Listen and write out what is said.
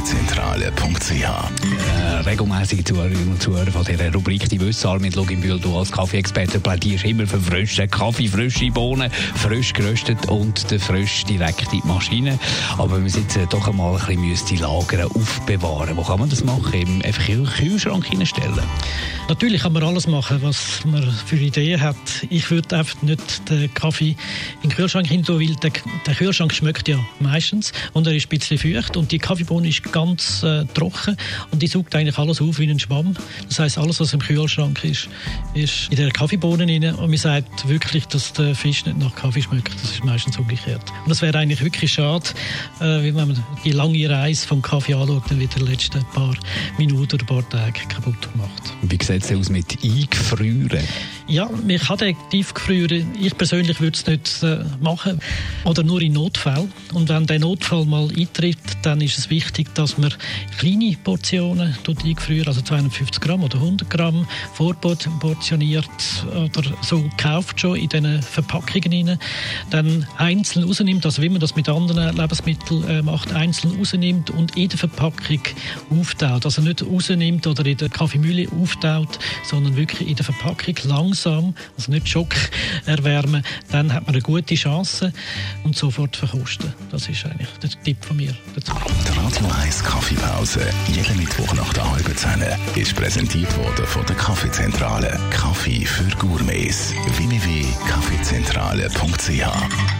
www.kaffeezentrale.ch äh, regelmäßige Zuhörerinnen und Zuhörer von dieser Rubrik, die wissen, mit Luginbühl, du als Kaffeeexperte plädierst immer für frischen Kaffee, frische Bohnen, frisch geröstet und frisch direkt in die Maschine. Aber wenn man jetzt äh, doch einmal ein bisschen müsste lagern, aufbewahren, wo kann man das machen? Eben einfach in den Kühlschrank hineinstellen? Natürlich kann man alles machen, was man für Ideen hat. Ich würde einfach nicht den Kaffee in den Kühlschrank hin tun, weil der, der, Kühlschrank schmeckt ja meistens und er ist ein bisschen feucht und die Kaffeebohne ist ganz äh, trocken und die saugt eigentlich alles auf wie ein Schwamm. Das heißt, alles, was im Kühlschrank ist, ist in der Kaffeebohne rein und man sagt wirklich, dass der Fisch nicht nach Kaffee schmeckt. Das ist meistens umgekehrt. Und das wäre eigentlich wirklich schade, äh, wenn man die lange Reise vom Kaffee anschaut, dann wird der letzten paar Minuten oder paar Tage kaputt gemacht. Wie sieht es aus mit Eingefrieren? Ja, man kann den tiefgefrieren. Ich persönlich würde es nicht äh, machen. Oder nur in Notfällen. Und wenn der Notfall mal eintritt, dann ist es wichtig, dass man kleine Portionen eingefrieren, also 250 Gramm oder 100 Gramm, vorportioniert oder so kauft schon in diesen Verpackungen rein. Dann einzeln rausnimmt, also wie man das mit anderen Lebensmitteln äh, macht, einzeln rausnimmt und in der Verpackung auftaut. Also nicht rausnimmt oder in der Kaffeemühle auftaut, sondern wirklich in der Verpackung langsam langsam, also nicht Schock erwärmen, dann hat man eine gute Chance und sofort verkosten. Das ist eigentlich der Tipp von mir dazu. Die Radio 1 Kaffeepause, jeden Mittwoch nach der halben Zehn, ist präsentiert worden von der Kaffeezentrale. Kaffee für Gourmets. www.kaffeezentrale.ch